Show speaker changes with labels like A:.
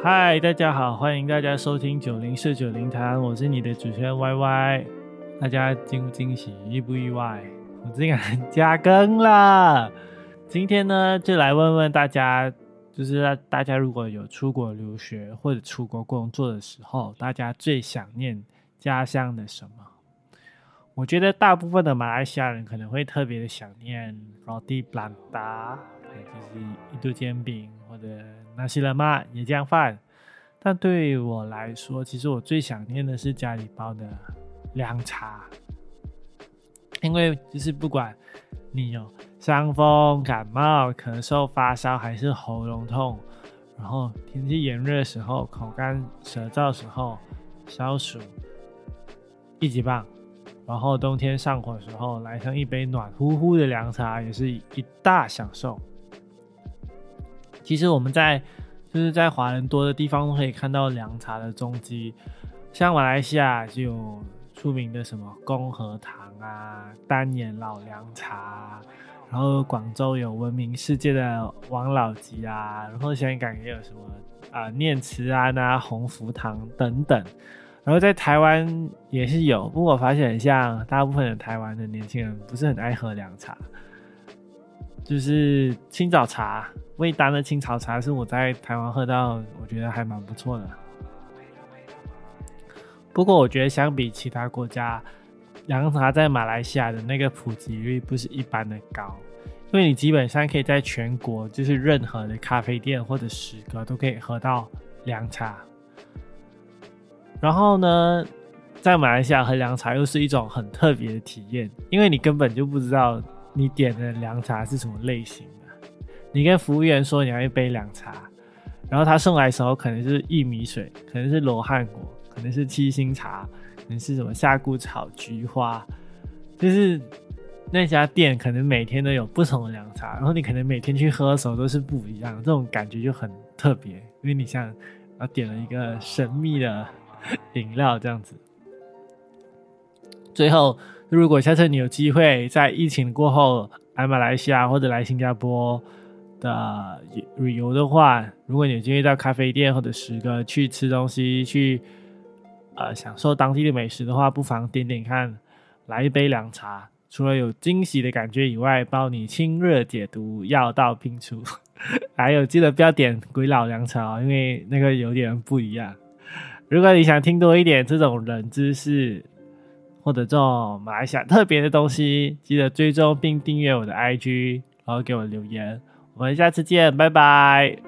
A: 嗨，大家好，欢迎大家收听九零四九零谈，我是你的主持人 Y Y。大家惊不惊喜，意不意外？我竟然加更了。今天呢，就来问问大家，就是大家如果有出国留学或者出国工作的时候，大家最想念家乡的什么？我觉得大部分的马来西亚人可能会特别的想念 roti b l a n d a 就是印度煎饼的那西了嘛椰浆饭。但对我来说，其实我最想念的是家里包的凉茶，因为就是不管你有伤风、感冒、咳嗽、发烧，还是喉咙痛，然后天气炎热的时候口干舌燥时候，消暑一级棒。然后冬天上火的时候，来上一杯暖乎乎的凉茶，也是一大享受。其实我们在就是在华人多的地方都可以看到凉茶的踪迹，像马来西亚就有出名的什么公和堂啊、丹眼老凉茶，然后广州有闻名世界的王老吉啊，然后香港也有什么啊念慈庵啊、鸿福堂等等。然后在台湾也是有，不过我发现像大部分的台湾的年轻人不是很爱喝凉茶，就是青枣茶，味丹的青草茶是我在台湾喝到，我觉得还蛮不错的。不过我觉得相比其他国家，凉茶在马来西亚的那个普及率不是一般的高，因为你基本上可以在全国就是任何的咖啡店或者食阁都可以喝到凉茶。然后呢，在马来西亚喝凉茶又是一种很特别的体验，因为你根本就不知道你点的凉茶是什么类型的。你跟服务员说你要一杯凉茶，然后他送来的时候可能是薏米水，可能是罗汉果，可能是七星茶，可能是什么夏菇草、菊花，就是那家店可能每天都有不同的凉茶，然后你可能每天去喝的时候都是不一样，这种感觉就很特别，因为你像啊点了一个神秘的。饮料这样子。最后，如果下次你有机会在疫情过后来马来西亚或者来新加坡的旅游的话，如果你有机会到咖啡店或者十个去吃东西，去呃享受当地的美食的话，不妨点点看，来一杯凉茶，除了有惊喜的感觉以外，包你清热解毒，药到病除。还有记得不要点鬼佬凉茶哦，因为那个有点不一样。如果你想听多一点这种冷知识，或者这种马来西亚特别的东西，记得追踪并订阅我的 IG，然后给我留言。我们下次见，拜拜。